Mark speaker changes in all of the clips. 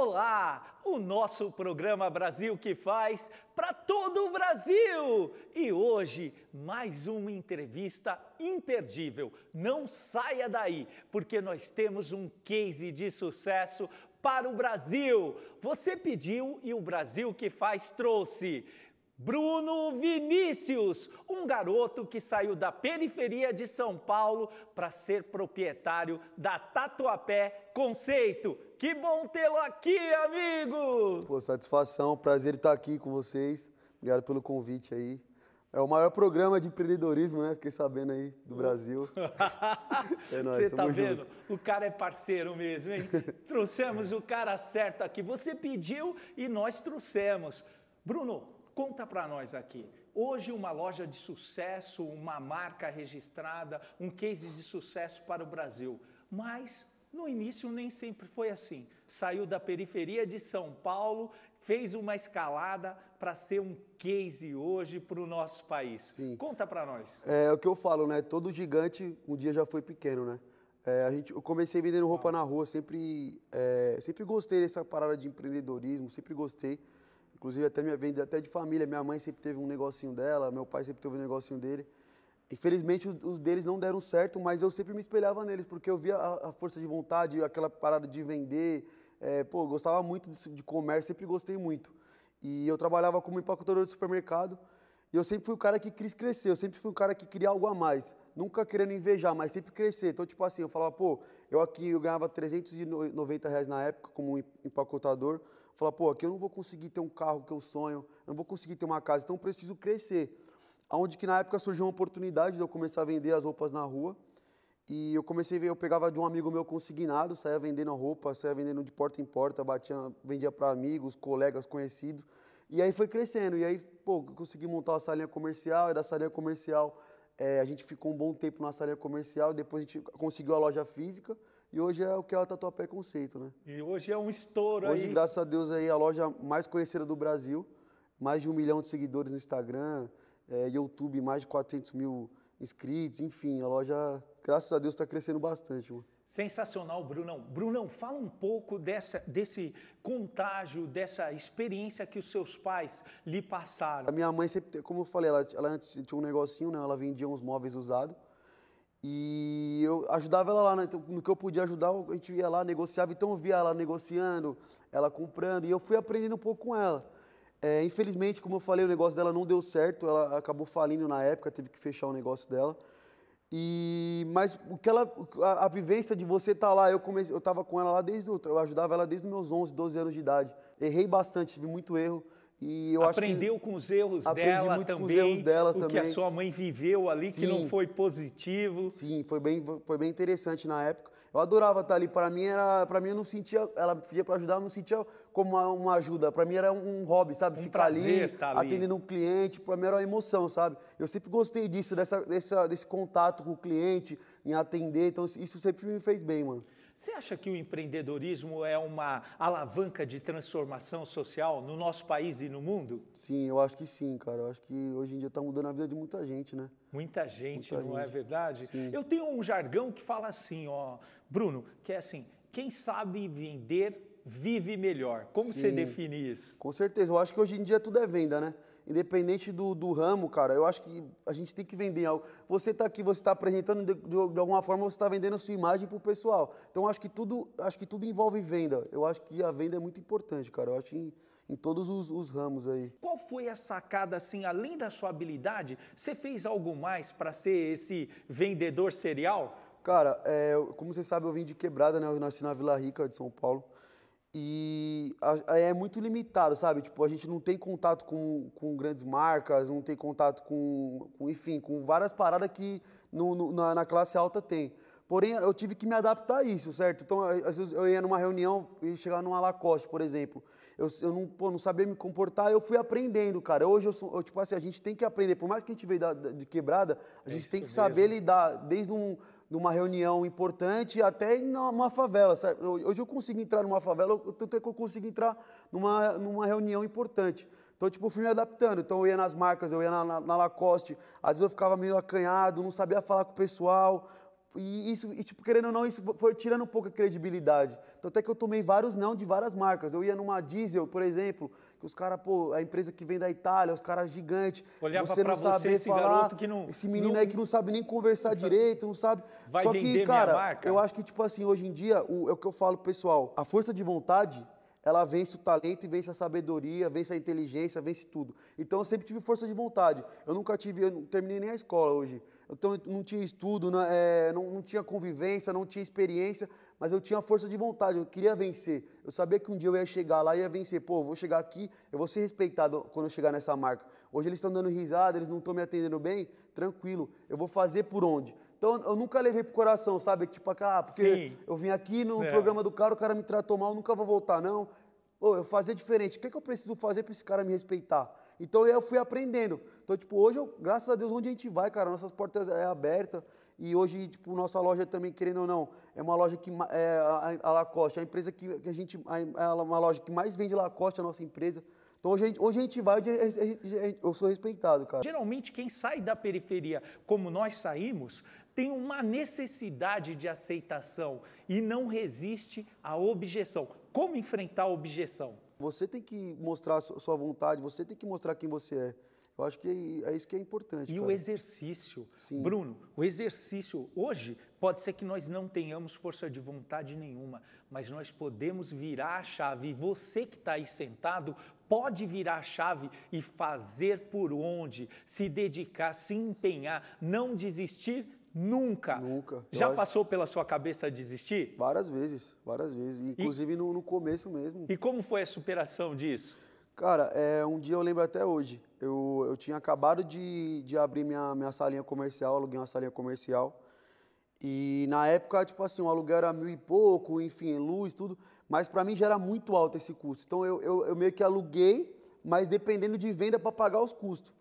Speaker 1: Olá, o nosso programa Brasil que faz para todo o Brasil. E hoje, mais uma entrevista imperdível. Não saia daí, porque nós temos um case de sucesso para o Brasil. Você pediu e o Brasil que faz trouxe. Bruno Vinícius, um garoto que saiu da periferia de São Paulo para ser proprietário da Tatuapé Conceito. Que bom tê-lo aqui, amigo!
Speaker 2: Pô, satisfação, prazer estar aqui com vocês. Obrigado pelo convite aí. É o maior programa de empreendedorismo, né? Fiquei sabendo aí do Brasil.
Speaker 1: é nóis, Você tá vendo? Junto. O cara é parceiro mesmo, hein? Trouxemos o cara certo aqui. Você pediu e nós trouxemos. Bruno, Conta para nós aqui. Hoje, uma loja de sucesso, uma marca registrada, um case de sucesso para o Brasil. Mas no início nem sempre foi assim. Saiu da periferia de São Paulo, fez uma escalada para ser um case hoje para o nosso país. Sim. Conta para nós.
Speaker 2: É, é, o que eu falo, né? Todo gigante um dia já foi pequeno, né? É, a gente, eu comecei vendendo roupa ah. na rua, sempre, é, sempre gostei dessa parada de empreendedorismo, sempre gostei. Inclusive, até minha venda até de família. Minha mãe sempre teve um negocinho dela, meu pai sempre teve um negocinho dele. Infelizmente, os deles não deram certo, mas eu sempre me espelhava neles, porque eu via a, a força de vontade, aquela parada de vender. É, pô, gostava muito de, de comércio, sempre gostei muito. E eu trabalhava como empacotador de supermercado. E eu sempre fui o cara que quis crescer, eu sempre fui o cara que queria algo a mais. Nunca querendo invejar, mas sempre crescer. Então, tipo assim, eu falava, pô, eu aqui eu ganhava 390 reais na época como empacotador. Falava, pô, aqui eu não vou conseguir ter um carro que eu sonho, eu não vou conseguir ter uma casa, então eu preciso crescer. Aonde que na época surgiu uma oportunidade de eu começar a vender as roupas na rua. E eu comecei a ver, eu pegava de um amigo meu consignado, saía vendendo roupa, saía vendendo de porta em porta, batia, vendia para amigos, colegas, conhecidos. E aí foi crescendo. E aí, pô, consegui montar uma salinha comercial. E da salinha comercial, é, a gente ficou um bom tempo na salinha comercial. Depois a gente conseguiu a loja física. E hoje é o que é o Tatuapé Conceito, né?
Speaker 1: E hoje é um estouro
Speaker 2: hoje, aí. Hoje, graças a Deus, aí a loja mais conhecida do Brasil. Mais de um milhão de seguidores no Instagram. É, YouTube, mais de 400 mil inscritos. Enfim, a loja, graças a Deus, está crescendo bastante, mano.
Speaker 1: Sensacional, Brunão. Brunão, fala um pouco dessa, desse contágio, dessa experiência que os seus pais lhe passaram.
Speaker 2: A minha mãe sempre, como eu falei, ela, ela antes tinha um negocinho, né? Ela vendia uns móveis usados. E eu ajudava ela lá, né? então, no que eu podia ajudar, a gente ia lá, negociava. Então eu via ela negociando, ela comprando, e eu fui aprendendo um pouco com ela. É, infelizmente, como eu falei, o negócio dela não deu certo, ela acabou falindo na época, teve que fechar o negócio dela. E, mas o que ela, a, a vivência de você estar tá lá, eu comecei, eu estava com ela lá desde, eu ajudava ela desde os meus 11, 12 anos de idade. Errei bastante, tive muito erro. E eu
Speaker 1: Aprendeu
Speaker 2: acho
Speaker 1: que com os erros dela
Speaker 2: muito
Speaker 1: também,
Speaker 2: com os erros dela
Speaker 1: o
Speaker 2: também.
Speaker 1: que a sua mãe viveu ali Sim. que não foi positivo.
Speaker 2: Sim, foi bem, foi bem interessante na época. Eu adorava estar ali. Para mim era, para mim eu não sentia, ela pedia para ajudar, eu não sentia como uma, uma ajuda. Para mim era um hobby, sabe?
Speaker 1: Um
Speaker 2: Ficar
Speaker 1: ali,
Speaker 2: tá ali, atendendo um cliente. Para mim era uma emoção, sabe? Eu sempre gostei disso, dessa, dessa, desse contato com o cliente, em atender. Então isso sempre me fez bem, mano.
Speaker 1: Você acha que o empreendedorismo é uma alavanca de transformação social no nosso país e no mundo?
Speaker 2: Sim, eu acho que sim, cara. Eu acho que hoje em dia está mudando a vida de muita gente, né?
Speaker 1: Muita gente, muita não é gente. é verdade?
Speaker 2: Sim.
Speaker 1: Eu tenho um jargão que fala assim, ó, Bruno, que é assim, quem sabe vender vive melhor. Como Sim, você define isso?
Speaker 2: Com certeza. Eu acho que hoje em dia tudo é venda, né? Independente do, do ramo, cara, eu acho que a gente tem que vender algo. Você está aqui, você está apresentando, de, de, de, alguma forma você está vendendo a sua imagem para o pessoal. Então acho que tudo, acho que tudo envolve venda. Eu acho que a venda é muito importante, cara. Eu acho em, em todos os, os ramos aí.
Speaker 1: Qual foi a sacada, assim, além da sua habilidade, você fez algo mais para ser esse vendedor serial?
Speaker 2: Cara, é, como você sabe, eu vim de quebrada, né? Eu nasci na Vila Rica de São Paulo. E é muito limitado, sabe? Tipo, a gente não tem contato com, com grandes marcas, não tem contato com, com enfim, com várias paradas que no, no, na, na, classe alta tem. Porém, eu tive que me adaptar a isso, certo? Então, às vezes eu ia numa reunião e chegar numa Lacoste, por exemplo. Eu, eu não, pô, não sabia me comportar, eu fui aprendendo, cara. Hoje eu sou, eu, tipo assim, a gente tem que aprender. Por mais que a gente veio da, de quebrada, a gente tem que mesmo. saber lidar desde um numa reunião importante, até em uma favela. Sabe? Hoje eu consigo entrar numa favela, tanto é que eu consigo entrar numa, numa reunião importante. Então, tipo, eu fui me adaptando. Então, eu ia nas marcas, eu ia na, na, na Lacoste, às vezes eu ficava meio acanhado, não sabia falar com o pessoal. e isso, e, tipo, querendo ou não, isso foi tirando um pouco a credibilidade. Então, até que eu tomei vários não de várias marcas. Eu ia numa diesel, por exemplo, que os caras, pô, a empresa que vem da Itália, os caras gigantes.
Speaker 1: Olhava
Speaker 2: você não
Speaker 1: pra você, esse
Speaker 2: falar,
Speaker 1: garoto que não-
Speaker 2: Esse menino
Speaker 1: não-
Speaker 2: aí que não sabe nem conversar direito, não sabe.
Speaker 1: Vai
Speaker 2: Só que, cara, eu acho que, tipo assim, hoje em dia, o, é o que eu falo pro pessoal, a força de vontade, ela vence o talento e vence a sabedoria, vence a inteligência, vence tudo. Então eu sempre tive força de vontade. Eu nunca tive, eu não terminei nem a escola hoje. Então eu não tinha estudo, não, é, não, não tinha convivência, não tinha experiência, mas eu tinha força de vontade, eu queria vencer. Eu sabia que um dia eu ia chegar lá e ia vencer. Pô, eu vou chegar aqui, eu vou ser respeitado quando eu chegar nessa marca. Hoje eles estão dando risada, eles não estão me atendendo bem, tranquilo. Eu vou fazer por onde? Então eu nunca levei pro coração, sabe? Tipo, ah, porque
Speaker 1: Sim.
Speaker 2: eu vim aqui no
Speaker 1: É.
Speaker 2: programa do cara, o cara me tratou mal, nunca vou voltar, não. Ô, eu fazer diferente. O que, que eu preciso fazer para esse cara me respeitar? Então eu fui aprendendo. Então, tipo, hoje, eu, graças a Deus, onde a gente vai, cara, nossas portas é aberta. E hoje, tipo, nossa loja também, querendo ou não, é uma loja que é a, a Lacoste, a empresa que, que a gente, a, é uma loja que mais vende Lacoste, a nossa empresa. Então hoje a gente, hoje a gente vai, eu sou respeitado, cara.
Speaker 1: Geralmente, quem sai da periferia, como nós saímos, tem uma necessidade de aceitação e não resiste à objeção. Como enfrentar a objeção?
Speaker 2: Você tem que mostrar sua vontade, você tem que mostrar quem você é. Eu acho que é isso que é importante.
Speaker 1: E o
Speaker 2: cara.
Speaker 1: exercício.
Speaker 2: Sim.
Speaker 1: Bruno, o exercício hoje pode ser que nós não tenhamos força de vontade nenhuma, mas nós podemos virar a chave. E você que está aí sentado pode virar a chave e fazer por onde, se dedicar, se empenhar, não desistir nunca.
Speaker 2: Nunca.
Speaker 1: Já
Speaker 2: acho-
Speaker 1: passou pela sua cabeça desistir?
Speaker 2: Várias vezes, várias vezes. Inclusive no, no começo mesmo.
Speaker 1: E como foi a superação disso?
Speaker 2: Cara, é, um dia eu lembro até hoje. Eu, eu tinha acabado de, de abrir minha, minha salinha comercial, aluguei uma salinha comercial. E na época, tipo assim, o aluguel era mil e pouco, enfim, luz, tudo. Mas para mim já era muito alto esse custo. Então eu, eu, eu meio que aluguei, mas dependendo de venda para pagar os custos.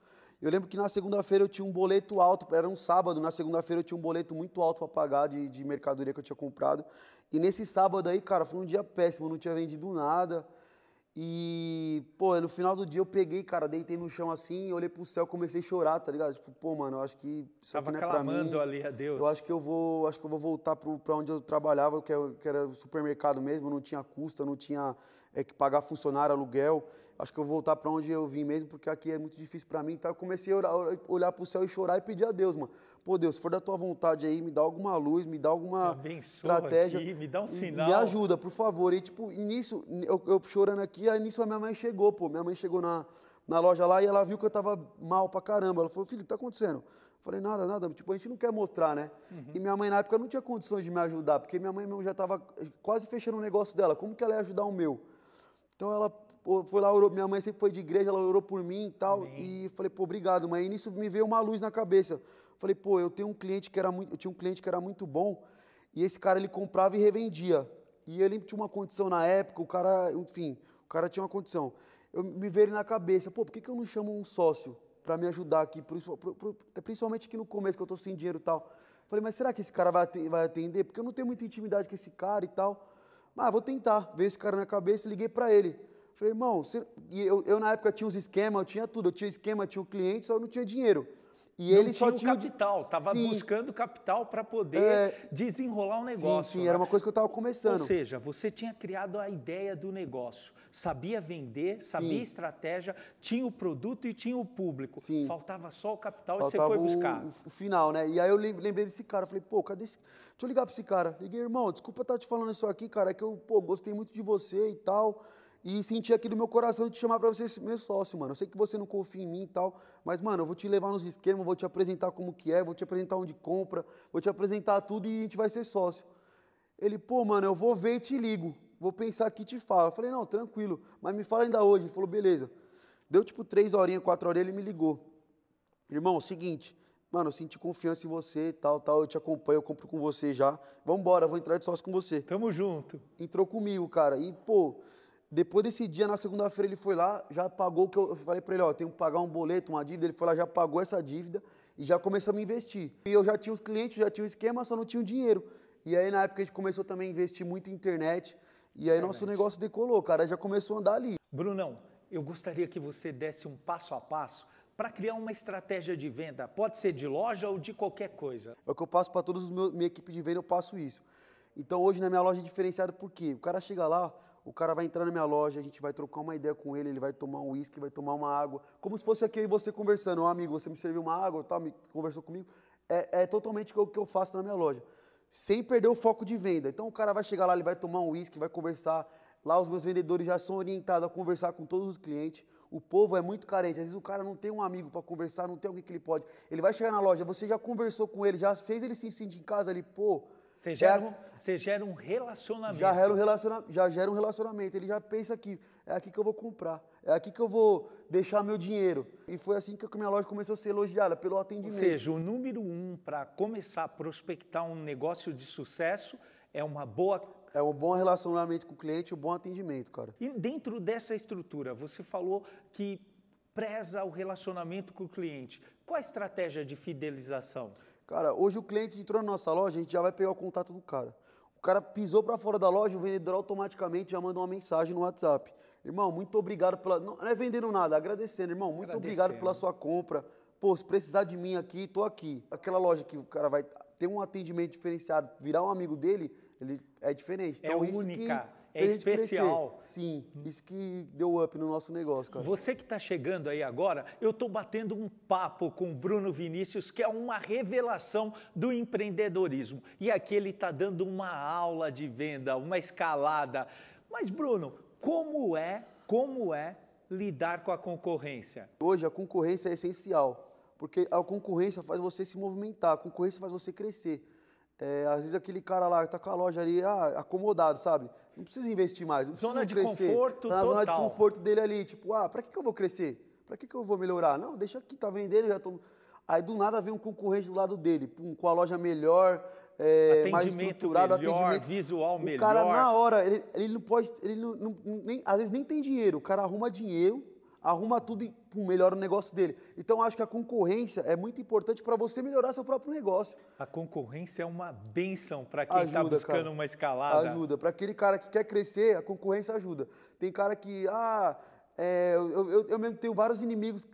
Speaker 2: Eu lembro que na segunda-feira eu tinha um boleto alto, era um sábado, na segunda-feira eu tinha um boleto muito alto para pagar de, de mercadoria que eu tinha comprado. E nesse sábado aí, cara, foi um dia péssimo, eu não tinha vendido nada. E, pô, no final do dia eu peguei, cara, deitei no chão assim, olhei pro céu, comecei a chorar, tá ligado? Tipo, pô, mano, eu acho que isso
Speaker 1: Estava
Speaker 2: aqui não é pra mim.
Speaker 1: ali a Deus.
Speaker 2: Eu acho que eu vou, acho que eu vou voltar pro, pra onde eu trabalhava, que, é- que era supermercado mesmo, não tinha custo, não tinha é, que pagar funcionário, aluguel. Acho que eu vou voltar para onde eu vim mesmo, porque aqui é muito difícil para mim. Então eu comecei a orar, olhar pro céu e chorar e pedir a Deus, mano. Pô, Deus, se for da tua vontade aí, me dá alguma luz, me dá alguma
Speaker 1: abençoa
Speaker 2: estratégia.
Speaker 1: aqui, me dá um sinal.
Speaker 2: Me ajuda, por favor. E tipo, e nisso, eu, eu chorando aqui, aí nisso a minha mãe chegou, pô. Minha mãe chegou na, na loja lá e ela viu que eu tava mal pra caramba. Ela falou, filho, o que tá acontecendo? Eu falei, nada, nada. Tipo, a gente não quer mostrar, né? E minha mãe na época não tinha condições de me ajudar, porque minha mãe mesmo já tava quase fechando o negócio dela. Como que ela ia ajudar o meu? Então ela pô, foi lá, orou, minha mãe sempre foi de igreja, ela orou por mim e tal. E falei, pô, obrigado, mãe. E nisso me veio uma luz na cabeça. Falei, pô, eu tenho um cliente que era muito, eu tinha um cliente que era muito bom, e esse cara ele comprava e revendia. E ele tinha uma condição na época, o cara, enfim, o cara tinha uma condição. Eu me veio na cabeça, pô, por que, que eu não chamo um sócio para me ajudar aqui, pro- principalmente aqui no começo, que eu tô sem dinheiro e tal. Falei, mas será que esse cara vai aten- vai atender? Porque eu não tenho muita intimidade com esse cara e tal. Ah, vou tentar. Veio esse cara na cabeça, liguei para ele. Falei, irmão, e eu, eu na época tinha uns esquemas, eu tinha tudo. Eu tinha esquema, tinha o cliente, só eu não tinha dinheiro. E
Speaker 1: Não
Speaker 2: ele só
Speaker 1: tinha
Speaker 2: tinha
Speaker 1: o capital, estava
Speaker 2: Sim.
Speaker 1: buscando capital para poder
Speaker 2: É.
Speaker 1: desenrolar o
Speaker 2: Sim,
Speaker 1: negócio.
Speaker 2: sim,
Speaker 1: né?
Speaker 2: era uma coisa que eu estava
Speaker 1: Ou
Speaker 2: começando.
Speaker 1: seja, você tinha criado a ideia do negócio, sabia vender, sabia
Speaker 2: Sim.
Speaker 1: estratégia, tinha o produto e tinha o público.
Speaker 2: Sim.
Speaker 1: Faltava só o capital e
Speaker 2: Faltava
Speaker 1: você foi buscar.
Speaker 2: O, o final, né? E aí eu lem- lembrei desse cara, falei, pô, cadê esse... Deixa eu ligar pra esse cara. Liguei, irmão, desculpa estar te falando isso aqui, cara, é que eu, pô, gostei muito de você e tal, e senti aqui do meu coração de te chamar pra você ser meu sócio, mano. Eu sei que você não confia em mim e tal, mas, mano, eu vou te levar nos esquemas, vou te apresentar como que é, vou te apresentar onde compra, vou te apresentar tudo e a gente vai ser sócio. Ele, pô, mano, eu vou ver e te ligo. Vou pensar aqui e te falo. Eu falei, não, tranquilo, mas me fala ainda hoje. Ele falou, beleza. Deu tipo três horinhas, quatro horinhas, ele me ligou. Irmão, é seguinte, mano, eu senti confiança em você e tal, tal, eu te acompanho, eu compro com você já. Vambora, vou entrar de sócio com você.
Speaker 1: Tamo junto.
Speaker 2: Entrou comigo, cara. E, pô, depois desse dia, na segunda-feira, ele foi lá, já pagou o que eu, eu falei pra ele, ó, tenho que pagar um boleto, uma dívida. Ele foi lá, já pagou essa dívida e já começou a me investir. E eu já tinha os clientes, já tinha o esquema, só não tinha o dinheiro. E aí, na época, a gente começou também a investir muito em internet. E aí, nosso negócio decolou, cara. Já começou a andar ali.
Speaker 1: Brunão, eu gostaria que você desse um passo a passo para criar uma estratégia de venda? Pode ser de loja ou de qualquer coisa.
Speaker 2: É o que eu passo para todos os meus minha equipe de venda, eu passo isso. Então hoje na minha loja é diferenciado por quê? O cara chega lá, o cara vai entrar na minha loja, a gente vai trocar uma ideia com ele, ele vai tomar um uísque, vai tomar uma água, como se fosse aqui e você conversando. Oh, amigo, você me serviu uma água, tá, me conversou comigo. É, é totalmente o que eu faço na minha loja, sem perder o foco de venda. Então o cara vai chegar lá, ele vai tomar um uísque, vai conversar. Lá os meus vendedores já são orientados a conversar com todos os clientes. O povo é muito carente. Às vezes o cara não tem um amigo para conversar, não tem alguém que ele pode. Ele vai chegar na loja, você já conversou com ele, já fez ele se sentir em casa ali, pô,
Speaker 1: você gera, um, você gera um relacionamento.
Speaker 2: Já gera um, relaciona, já gera um relacionamento. Ele já pensa que é aqui que eu vou comprar, é aqui que eu vou deixar meu dinheiro. E foi assim que a minha loja começou a ser elogiada, pelo atendimento. Ou
Speaker 1: seja, o número um para começar a prospectar um negócio de sucesso é uma boa.
Speaker 2: É um bom relacionamento com o cliente, um bom atendimento, cara.
Speaker 1: E dentro dessa estrutura, você falou que preza o relacionamento com o cliente. Qual a estratégia de fidelização?
Speaker 2: Cara, hoje o cliente entrou na nossa loja, a gente já vai pegar o contato do cara. O cara pisou para fora da loja, o vendedor automaticamente já manda uma mensagem no WhatsApp. Irmão, muito obrigado pela. Não, é vendendo nada, agradecendo, irmão. Muito obrigado pela sua compra. Pô, se precisar de mim aqui, tô aqui. Aquela loja que o cara vai ter um atendimento diferenciado, virar um amigo dele, ele é diferente.
Speaker 1: É então, é única. É especial.
Speaker 2: Sim, isso que deu up no nosso negócio, cara.
Speaker 1: Você que está chegando aí agora, eu estou batendo um papo com o Bruno Vinícius, que é uma revelação do empreendedorismo. E aqui ele está dando uma aula de venda, uma escalada. Mas, Bruno, como é, como é lidar com a concorrência?
Speaker 2: Hoje a concorrência é essencial, porque a concorrência faz você se movimentar, a concorrência faz você crescer. É, às vezes aquele cara lá que tá com a loja ali ah, acomodado, sabe? Não precisa investir mais, não
Speaker 1: zona
Speaker 2: precisa
Speaker 1: de
Speaker 2: crescer.
Speaker 1: conforto
Speaker 2: tá na
Speaker 1: total.
Speaker 2: zona de conforto dele ali, tipo, ah, para que, que eu vou crescer? Para que, que eu vou melhorar? Não, deixa aqui, tá vendendo, já tô... Aí do nada vem um concorrente do lado dele, com a loja melhor, é, mais estruturado,
Speaker 1: melhor, atendimento visual
Speaker 2: o
Speaker 1: melhor.
Speaker 2: O cara na hora, ele, ele não pode, ele não, não, nem, às vezes nem tem dinheiro, o cara arruma dinheiro arruma tudo e pum, melhora o negócio dele. Então acho que a concorrência é muito importante para você melhorar seu próprio negócio.
Speaker 1: A concorrência é uma benção para quem está buscando cara. uma escalada.
Speaker 2: Ajuda. Para aquele cara que quer crescer, a concorrência ajuda. Tem cara que, ah, é, eu, eu, eu, mesmo tenho vários inimigos,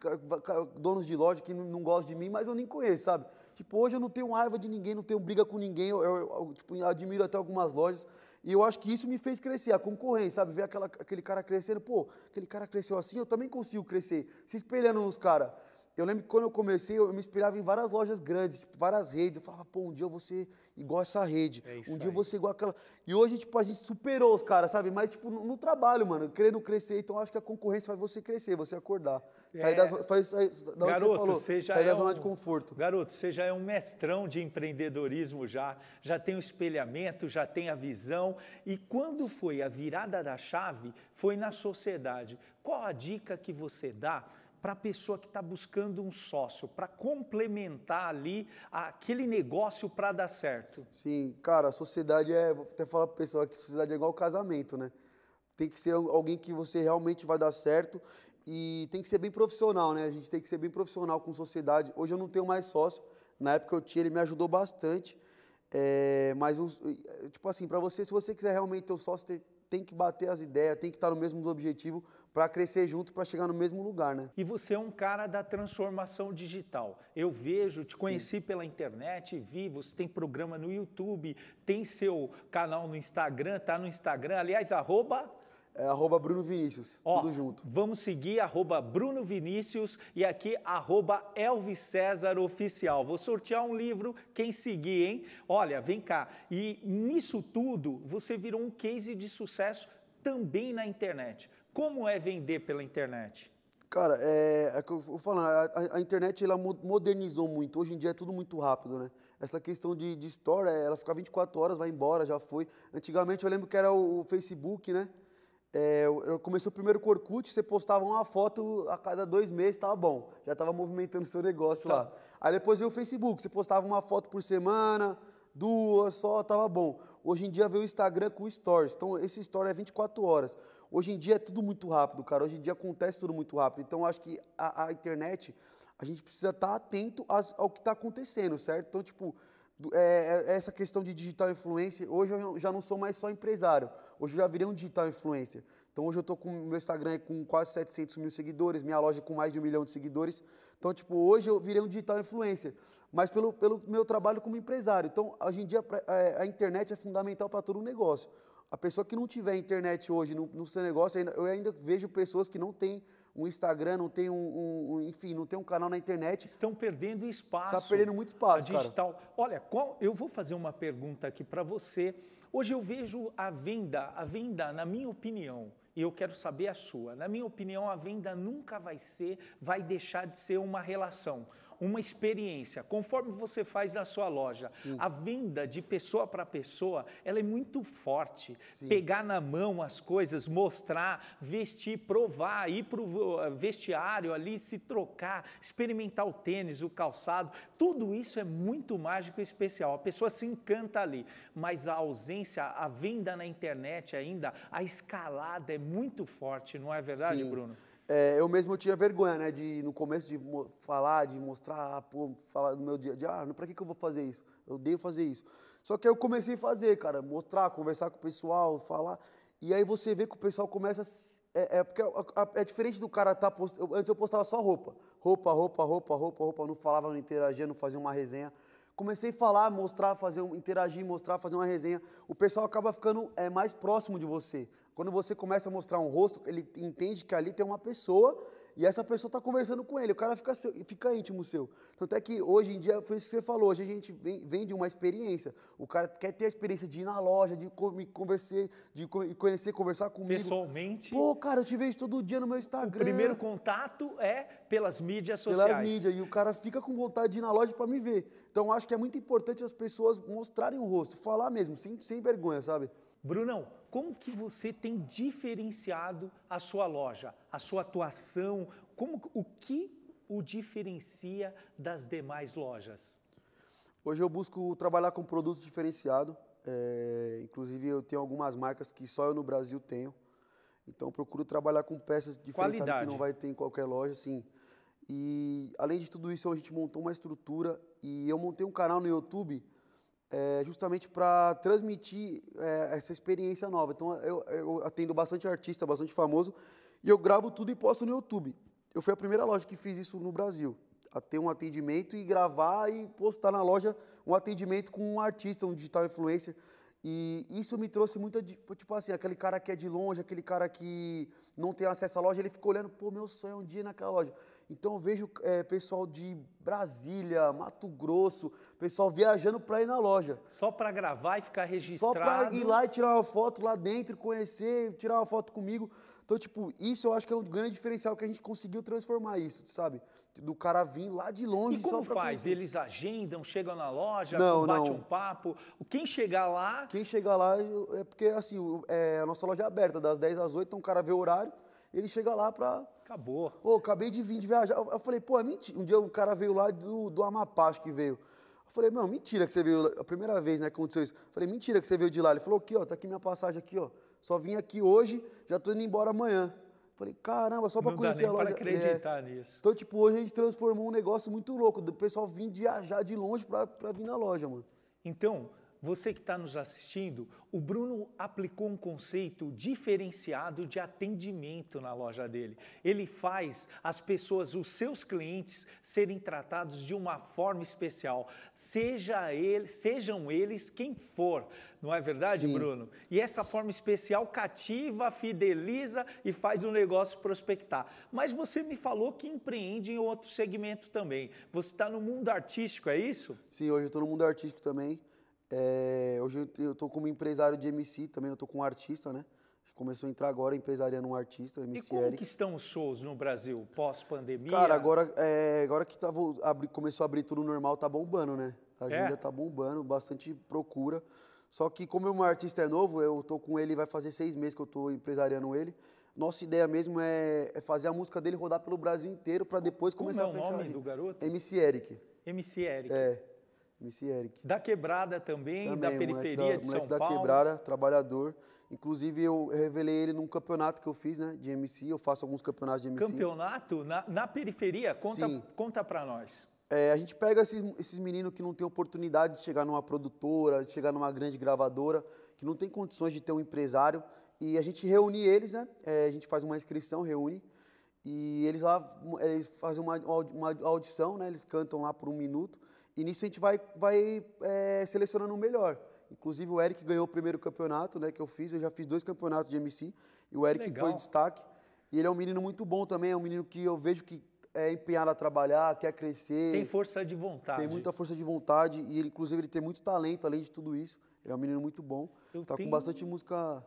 Speaker 2: donos de loja que não, não gostam de mim, mas eu nem conheço, sabe? Tipo, hoje eu não tenho raiva de ninguém, não tenho briga com ninguém, eu, eu, eu tipo, admiro até algumas lojas. E eu acho que isso me fez crescer, a concorrência, sabe? Ver aquela, aquele cara crescendo, pô, aquele cara cresceu assim, eu também consigo crescer. Se espelhando nos caras. Eu lembro que quando eu comecei, eu me inspirava em várias lojas grandes, tipo, várias redes. Eu falava, pô, um dia eu vou ser igual essa rede. É um dia eu vou ser igual aquela. E hoje, tipo, a gente superou os caras, sabe? Mas, tipo, no, no, trabalho, mano, querendo crescer. Então, acho que a concorrência faz você crescer, você acordar. Sair é. da, faz, sair, da
Speaker 1: garoto, você falou, você
Speaker 2: sair
Speaker 1: é
Speaker 2: da zona
Speaker 1: um,
Speaker 2: de conforto.
Speaker 1: Garoto, você já é um mestrão de empreendedorismo já. Já tem o espelhamento, já tem a visão. E quando foi a virada da chave, foi na sociedade. Qual a dica que você dá para a pessoa que está buscando um sócio, para complementar ali aquele negócio para dar certo?
Speaker 2: Sim, cara, a sociedade é, vou até falar para o pessoal que a sociedade é igual casamento, né? Tem que ser alguém que você realmente vai dar certo e tem que ser bem profissional, né? A gente tem que ser bem profissional com sociedade. Hoje eu não tenho mais sócio, na época eu tinha, ele me ajudou bastante. É, mas, tipo assim, para você, se você quiser realmente ter um sócio, tem que bater as ideias, tem que estar no mesmo objetivo para crescer junto, para chegar no mesmo lugar, né?
Speaker 1: E você é um cara da transformação digital. Eu vejo, te conheci Sim. pela internet, vi, você tem programa no YouTube, tem seu canal no Instagram, tá no Instagram, aliás, arroba
Speaker 2: é arroba Bruno Vinícius, Ó, tudo junto.
Speaker 1: Vamos seguir arroba Bruno Vinícius e aqui arroba Elvis César Oficial. Vou sortear um livro, quem seguir, hein? Olha, vem cá. E nisso tudo, você virou um case de sucesso também na internet. Como é vender pela internet?
Speaker 2: Cara, é, é que eu vou falar, a, a, internet ela modernizou muito. Hoje em dia é tudo muito rápido, né? Essa questão de, de store, ela fica 24 horas, vai embora, já foi. Antigamente eu lembro que era o, o Facebook, né? É, eu comecei o primeiro Corkut, você postava uma foto a cada dois meses, estava bom. Já estava movimentando o seu negócio tá. lá. Aí depois veio o Facebook, você postava uma foto por semana, duas só, estava bom. Hoje em dia veio o Instagram com Stories. Então, esse Story é 24 horas. Hoje em dia é tudo muito rápido, cara. Hoje em dia acontece tudo muito rápido. Então, acho que a, a internet, a gente precisa estar tá atento ao que está acontecendo, certo? Então, tipo, é, é, essa questão de digital influencer, hoje eu já não sou mais só empresário, hoje eu já virei um digital influencer. Então hoje eu tô com meu Instagram é com quase 700 mil seguidores, minha loja com mais de um milhão de seguidores. Então, tipo, hoje eu virei um digital influencer, mas pelo, pelo meu trabalho como empresário. Então, hoje em dia é, a internet é fundamental para todo um negócio. A pessoa que não tiver internet hoje no, no seu negócio, eu ainda vejo pessoas que não têm um Instagram, não tem um, um, enfim, não tem um canal na internet.
Speaker 1: Estão perdendo espaço.
Speaker 2: Está perdendo muito espaço,
Speaker 1: digital. Cara. Olha, qual, eu vou fazer uma pergunta aqui para você. Hoje eu vejo a venda, a venda, na minha opinião, e eu quero saber a sua. Na minha opinião, a venda nunca vai ser, vai deixar de ser uma relação uma experiência. Conforme você faz na sua loja, Sim. a venda de pessoa para pessoa, ela é muito forte. Sim. Pegar na mão as coisas, mostrar, vestir, provar, ir para o eh, vestiário ali, se trocar, experimentar o tênis, o calçado, tudo isso é muito mágico e especial. A pessoa se encanta ali, mas a ausência, a venda na internet ainda, a escalada é muito forte, não é verdade,
Speaker 2: Sim.
Speaker 1: Bruno?
Speaker 2: É, eu mesmo tinha vergonha, né, de no começo de falar, de mostrar, pô, falar no meu dia dia, ah, pra que, que eu vou fazer isso? Eu odeio fazer isso. Só que aí eu comecei a fazer, cara, mostrar, conversar com o pessoal, falar, e aí você vê que o pessoal começa, é, é porque é diferente do cara tá antes eu postava só roupa, roupa, roupa, roupa, roupa, roupa, não falava, não interagia, não fazia uma resenha. Comecei a falar, mostrar, fazer, interagir, mostrar, fazer uma resenha. O pessoal acaba ficando é, mais próximo de você. Quando você começa a mostrar um rosto, ele entende que ali tem uma pessoa e essa pessoa está conversando com ele. O cara fica, fica íntimo seu. Tanto é que hoje em dia, foi isso que você falou, hoje a gente vem, vem de uma experiência. O cara quer ter a experiência de ir na loja, de me conversar, de conhecer, conversar comigo.
Speaker 1: Pessoalmente.
Speaker 2: Pô, cara, eu te vejo todo dia no meu Instagram.
Speaker 1: O primeiro contato é pelas mídias sociais.
Speaker 2: Pelas mídias. E o cara fica com vontade de ir na loja para me ver. Então, acho que é muito importante as pessoas mostrarem o rosto, falar mesmo, sem, sem vergonha, sabe?
Speaker 1: Brunão, como que você tem diferenciado a sua loja, a sua atuação? Como, o que o diferencia das demais lojas?
Speaker 2: Hoje eu busco trabalhar com produtos diferenciados. É, inclusive eu tenho algumas marcas que só eu no Brasil tenho. Então procuro trabalhar com peças diferenciadas Qualidade. que não vai ter em qualquer loja, sim. E além de tudo isso, a gente montou uma estrutura e eu montei um canal no YouTube é, justamente para transmitir é, essa experiência nova. Então, eu, eu, atendo bastante artista, bastante famoso, e eu gravo tudo e posto no YouTube. Eu fui a primeira loja que fiz isso no Brasil, a ter um atendimento e gravar e postar na loja um atendimento com um artista, um digital influencer. E isso me trouxe muita, tipo assim, aquele cara que é de longe, aquele cara que não tem acesso à loja, ele ficou olhando, pô, meu sonho é um dia ir naquela loja. Então eu vejo é, pessoal de Brasília, Mato Grosso, pessoal viajando para ir na loja.
Speaker 1: Só para gravar e ficar registrado?
Speaker 2: Só para ir lá e tirar uma foto lá dentro, conhecer, tirar uma foto comigo. Então, tipo, isso eu acho que é um grande diferencial que a gente conseguiu transformar isso, sabe? Do cara vir lá de longe.
Speaker 1: E como faz? Conhecer. Eles agendam, chegam na loja, não, bate não. um papo. Quem chegar lá...
Speaker 2: Quem chegar lá, é porque, assim, é, a nossa loja é aberta, das 10 às 8, então o cara vê o horário, ele chega lá para
Speaker 1: Acabou.
Speaker 2: Pô, acabei de vir de viajar. Eu falei, pô, é mentira. Um dia um cara veio lá do, do Amapá, acho que veio. Eu falei, não, mentira que você veio. A primeira vez, né, que aconteceu isso. Eu falei, mentira que você veio de lá. Ele falou, aqui, ó, tá aqui minha passagem aqui, ó. Só vim aqui hoje, já tô indo embora amanhã. Falei, caramba, só para conhecer a loja. Não
Speaker 1: acreditar é. nisso.
Speaker 2: Então, tipo, hoje a gente transformou um negócio muito louco, do pessoal vir viajar de longe para vir na loja, mano.
Speaker 1: Então, você que está nos assistindo, o Bruno aplicou um conceito diferenciado de atendimento na loja dele. Ele faz as pessoas, os seus clientes, serem tratados de uma forma especial, seja ele, sejam eles quem for. Não é verdade, Sim. Bruno? E essa forma especial cativa, fideliza e faz o negócio prospectar. Mas você me falou que empreende em outro segmento também. Você está no mundo artístico, é isso?
Speaker 2: Sim, hoje eu estou no mundo artístico também. É, hoje eu estou como empresário de MC, também eu estou com um artista, né? Começou a entrar agora empresariando um artista, MC
Speaker 1: E como Eric. que estão os shows no Brasil, pós-pandemia?
Speaker 2: Cara, agora, é, agora que tá, abri, começou a abrir tudo normal, tá bombando, né? A agenda é? tá bombando, bastante procura. Só que como o meu artista é novo, eu tô com ele, vai fazer seis meses que eu tô empresariando ele. Nossa ideia mesmo é, é fazer a música dele rodar pelo Brasil inteiro para depois
Speaker 1: como
Speaker 2: começar
Speaker 1: é a
Speaker 2: fechar.
Speaker 1: Como é o nome do garoto?
Speaker 2: MC Eric.
Speaker 1: MC Eric.
Speaker 2: É. MC Eric.
Speaker 1: Da quebrada também, também da periferia da, de São
Speaker 2: Paulo. da quebrada, trabalhador. Inclusive, eu revelei ele num campeonato que eu fiz, né, de MC. Eu faço alguns campeonatos de MC.
Speaker 1: Campeonato? Na, na periferia? Conta, Sim. conta pra nós.
Speaker 2: É, a gente pega esses, esses meninos que não têm oportunidade de chegar numa produtora, de chegar numa grande gravadora, que não tem condições de ter um empresário, E a gente reúne eles, né? É, a gente faz uma inscrição, reúne. E eles lá, eles fazem uma, uma audição, né? Eles cantam lá por um minuto. E nisso a gente vai, vai é, selecionando o melhor. Inclusive o Eric ganhou o primeiro campeonato, né? Que eu fiz. Eu já fiz dois campeonatos de MC. E o Eric Legal. foi destaque. E ele é um menino muito bom também. É um menino que eu vejo que é empenhado a trabalhar, quer crescer.
Speaker 1: Tem força de vontade.
Speaker 2: Tem muita força de vontade. E ele, inclusive, ele tem muito talento, além de tudo isso. Ele é um menino muito bom. Eu tá tenho... com bastante música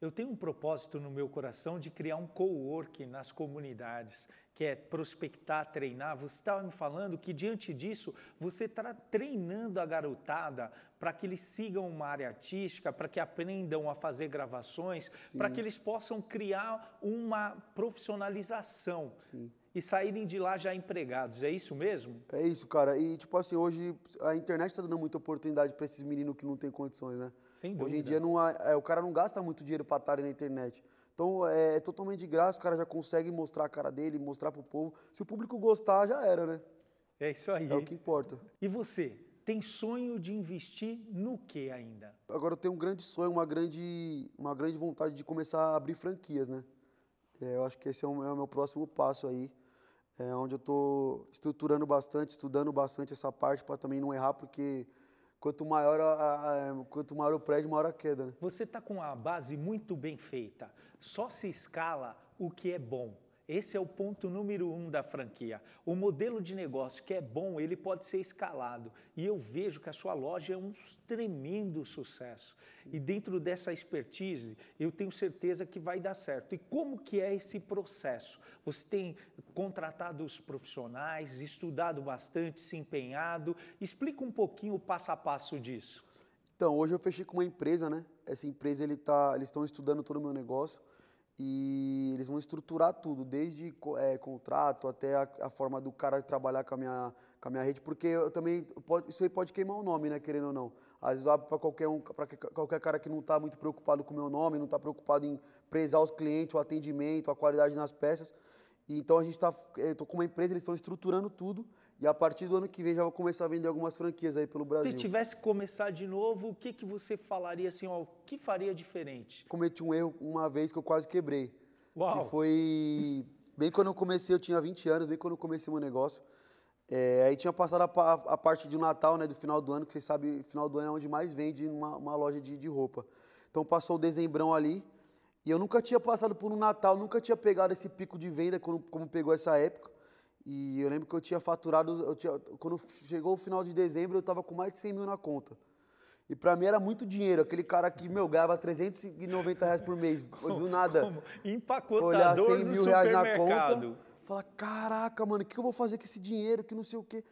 Speaker 1: eu tenho um propósito no meu coração de criar um co-work nas comunidades, que é prospectar, treinar. Você estava me falando que, diante disso, você está treinando a garotada para que eles sigam uma área artística, para que aprendam a fazer gravações, para que eles possam criar uma profissionalização. Sim e saírem de lá já empregados. É isso mesmo?
Speaker 2: É isso, cara. E, tipo assim, hoje a internet está dando muita oportunidade para esses meninos que não têm condições, né?
Speaker 1: Sem dúvida.
Speaker 2: Hoje em dia não há, é, o cara não gasta muito dinheiro para estar na internet. Então é, é, totalmente de graça, o cara já consegue mostrar a cara dele, mostrar para o povo. Se o público gostar, já era, né?
Speaker 1: É isso aí.
Speaker 2: É o que importa.
Speaker 1: E você? Tem sonho de investir no que ainda?
Speaker 2: Agora eu tenho um grande sonho, uma grande, uma grande vontade de começar a abrir franquias, né? É, eu acho que esse é o, é o meu próximo passo aí é, onde eu estou estruturando bastante, estudando bastante essa parte para também não errar, porque quanto maior, a, a, quanto maior o prédio, maior a queda. Né?
Speaker 1: Você está com a base muito bem feita. Só se escala o que é bom. Esse é o ponto número um da franquia. O modelo de negócio que é bom, ele pode ser escalado. E eu vejo que a sua loja é um tremendo sucesso. E dentro dessa expertise, eu tenho certeza que vai dar certo. E como que é esse processo? Você tem contratado os profissionais, estudado bastante, se empenhado. Explica um pouquinho o passo a passo disso.
Speaker 2: Então, hoje eu fechei com uma empresa, né? Essa empresa, ele tá, eles estão estudando todo o meu negócio e eles vão estruturar tudo, desde é, contrato até a, a, forma do cara trabalhar com a minha, com a minha rede, porque eu também pode, isso aí pode queimar o nome, né, querendo ou não. Às vezes para qualquer um, para qualquer cara que não está muito preocupado com o meu nome, não está preocupado em prezar os clientes, o atendimento, a qualidade nas peças. E, então a gente está, estou com uma empresa, eles estão estruturando tudo e a partir do ano que vem já vou começar a vender algumas franquias aí pelo Brasil.
Speaker 1: Se tivesse que começar de novo, o que, que você falaria assim, ó, o que faria diferente?
Speaker 2: Cometi um erro uma vez que eu quase quebrei.
Speaker 1: Uau!
Speaker 2: Que foi bem quando eu comecei, eu tinha 20 anos, bem quando eu comecei meu negócio. É, aí tinha passado a, a, a, parte do Natal, né, do final do ano, que vocês sabem, final do ano é onde mais vende uma, uma loja de, de roupa. Então passou o dezembrão ali, e eu nunca tinha passado por um Natal, nunca tinha pegado esse pico de venda como, como pegou essa época. E eu lembro que eu tinha faturado, eu tinha, quando chegou o final de dezembro, eu estava com mais de 100 mil na conta. E para mim era muito dinheiro. Aquele cara que, meu, ganhava 390 reais por mês, como, do nada. Como?
Speaker 1: Empacotador olhar 100 mil reais na conta.
Speaker 2: Falar, caraca, mano, o que eu vou fazer com esse dinheiro, que não sei o quê.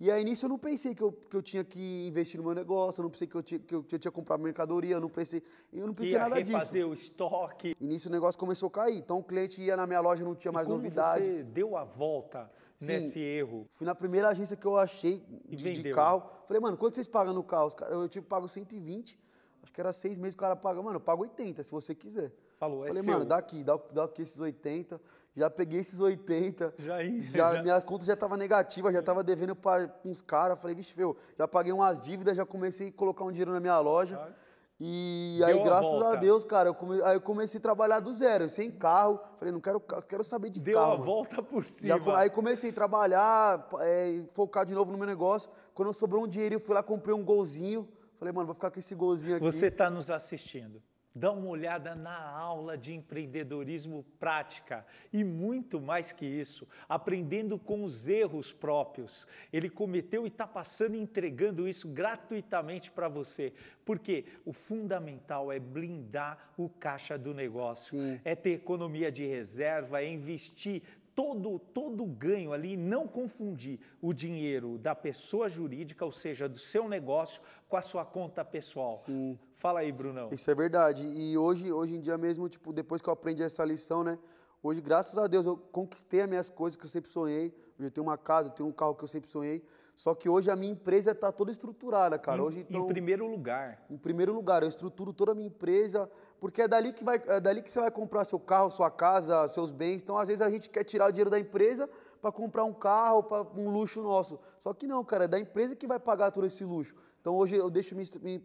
Speaker 2: E aí, nisso, eu não pensei que eu, que eu tinha que investir no meu negócio, eu não pensei que eu tinha que eu, tinha que comprar mercadoria, eu não pensei, eu não pensei ia nada disso.
Speaker 1: fazer o estoque.
Speaker 2: E nisso o negócio começou a cair. Então o cliente ia na minha loja, não tinha e mais
Speaker 1: como
Speaker 2: novidade.
Speaker 1: Você deu a volta Sim, nesse erro.
Speaker 2: Fui na primeira agência que eu achei de, de carro. Falei, mano, quanto vocês pagam no carro? Eu, eu tipo, pago 120. Acho que era seis meses, o cara paga, mano, eu pago 80, se você quiser.
Speaker 1: Falou,
Speaker 2: é Falei,
Speaker 1: seu.
Speaker 2: mano, dá aqui, dá, dá aqui esses 80. Já peguei esses 80.
Speaker 1: Já, ia,
Speaker 2: já, já. Minhas contas já estavam negativas, já estava devendo para uns caras. Falei, vixe, feu, já paguei umas dívidas, já comecei a colocar um dinheiro na minha loja. E Deu aí, graças a, a, Deus, cara, eu come... aí eu comecei a trabalhar do zero, sem carro. Falei, não quero, quero saber de
Speaker 1: Deu
Speaker 2: carro.
Speaker 1: Deu a volta por cima.
Speaker 2: Já, aí comecei a trabalhar, é, focar de novo no meu negócio. Quando sobrou um dinheiro, eu fui lá, comprei um golzinho. Falei, mano, vou ficar com esse golzinho aqui.
Speaker 1: Você está nos assistindo. Dá uma olhada na aula de empreendedorismo prática e muito mais que isso, aprendendo com os erros próprios. Ele cometeu e está passando e entregando isso gratuitamente para você. Porque o fundamental é blindar o caixa do negócio,
Speaker 2: Sim.
Speaker 1: é ter economia de reserva, é investir todo todo ganho ali, não confundir o dinheiro da pessoa jurídica, ou seja, do seu negócio, com a sua conta pessoal.
Speaker 2: Sim.
Speaker 1: Fala aí, Brunão.
Speaker 2: Isso é verdade. E hoje, hoje em dia mesmo, tipo, depois que eu aprendi essa lição, né? Hoje, graças a Deus, eu conquistei as minhas coisas que eu sempre sonhei. Hoje eu tenho uma casa, eu tenho um carro que eu sempre sonhei. Só que hoje a minha empresa está toda estruturada, cara. Hoje, então,
Speaker 1: em primeiro lugar.
Speaker 2: Em primeiro lugar, eu estruturo toda a minha empresa, porque é dali que, vai, é dali que você vai comprar seu carro, sua casa, seus bens. Então, às vezes, a gente quer tirar o dinheiro da empresa para comprar um carro, para um luxo nosso. Só que não, cara, é da empresa que vai pagar todo esse luxo. Então hoje eu deixo,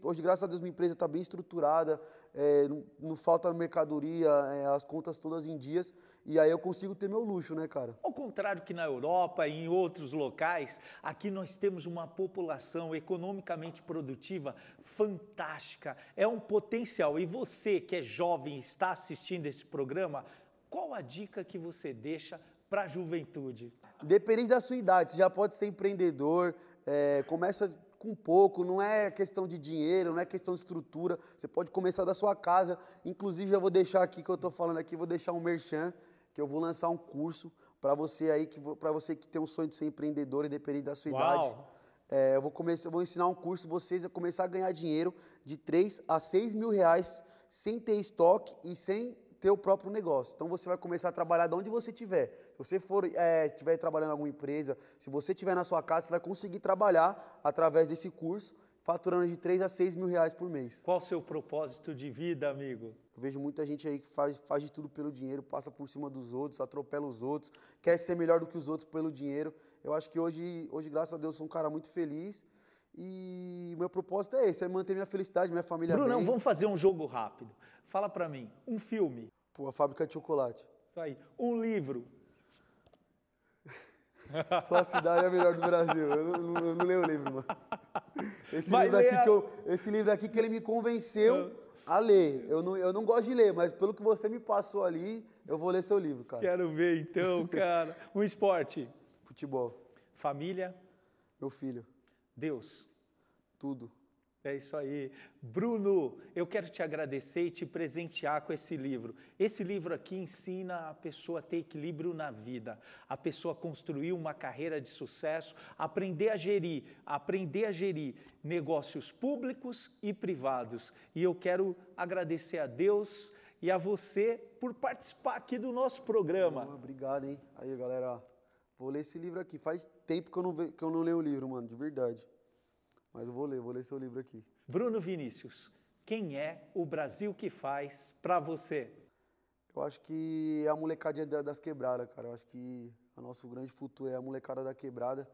Speaker 2: hoje graças a Deus minha empresa está bem estruturada, é, não, não, falta mercadoria, é, as contas todas em dias, e aí eu consigo ter meu luxo, né, cara?
Speaker 1: Ao contrário que na Europa e em outros locais, aqui nós temos uma população economicamente produtiva fantástica, é um potencial. E você que é jovem está assistindo esse programa, qual a dica que você deixa para a juventude?
Speaker 2: Independente da sua idade, você já pode ser empreendedor, é, começa com pouco, não é questão de dinheiro, não é questão de estrutura, você pode começar da sua casa. Inclusive, já vou deixar aqui que eu estou falando aqui, vou deixar um merchan, que eu vou lançar um curso para você aí, que para você que tem um sonho de ser empreendedor, independente da sua Uau. idade. É, eu vou começar, eu vou ensinar um curso vocês a começar a ganhar dinheiro de 3 a 6 mil reais sem ter estoque e sem ter o próprio negócio. Então você vai começar a trabalhar de onde você estiver. Se você for é, estiver trabalhando em alguma empresa, se você estiver na sua casa, você vai conseguir trabalhar através desse curso, faturando de 3 a 6 mil reais por mês.
Speaker 1: Qual o seu propósito de vida, amigo?
Speaker 2: Eu vejo muita gente aí que faz, faz de tudo pelo dinheiro, passa por cima dos outros, atropela os outros, quer ser melhor do que os outros pelo dinheiro. Eu acho que hoje, hoje graças a Deus, sou um cara muito feliz. E meu propósito é esse, é manter minha felicidade, minha família
Speaker 1: Bruno,
Speaker 2: bem.
Speaker 1: vamos fazer um jogo rápido. Fala para mim, um filme.
Speaker 2: Pô, a fábrica de chocolate.
Speaker 1: Isso aí. Um livro.
Speaker 2: Sua cidade é a melhor do Brasil. Eu não, não, eu não leio o livro, mano. Esse livro, aqui a... que eu, esse livro aqui que ele me convenceu a ler. Eu não, eu não gosto de ler, mas pelo que você me passou ali, eu vou ler seu livro, cara.
Speaker 1: Quero ver então, cara. Um esporte.
Speaker 2: Futebol.
Speaker 1: Família.
Speaker 2: Meu filho.
Speaker 1: Deus.
Speaker 2: Tudo.
Speaker 1: É isso aí. Bruno, eu quero te agradecer e te presentear com esse livro. Esse livro aqui ensina a pessoa a ter equilíbrio na vida, a pessoa construir uma carreira de sucesso, aprender a gerir, aprender a gerir negócios públicos e privados. E eu quero agradecer a Deus e a você por participar aqui do nosso programa.
Speaker 2: Obrigado, hein? Aí, galera, vou ler esse livro aqui. Faz tempo que eu não, ve... que eu não leio o livro, mano, de verdade. Mas eu vou ler, vou ler seu livro aqui.
Speaker 1: Bruno Vinícius, quem é o Brasil que faz para você?
Speaker 2: Eu acho que é a molecadinha das quebradas, cara. Eu acho que o nosso grande futuro é a molecada da quebrada,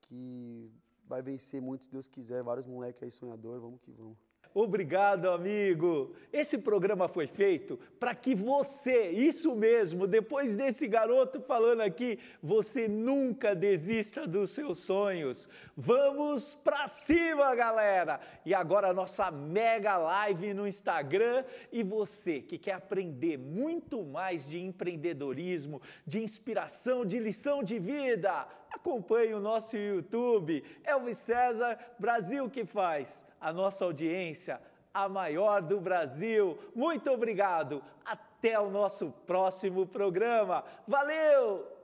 Speaker 2: que vai vencer muito, se Deus quiser. Vários moleques aí sonhadores, vamos que vamos.
Speaker 1: Obrigado, amigo. Esse programa foi feito para que você, isso mesmo, depois desse garoto falando aqui, você nunca desista dos seus sonhos. Vamos para cima, galera! E agora a nossa mega live no Instagram e você que quer aprender muito mais de empreendedorismo, de inspiração, de lição de vida, acompanhe o nosso YouTube, Elvis César Brasil que faz a nossa audiência, a maior do Brasil. Muito obrigado. Até o nosso próximo programa. Valeu!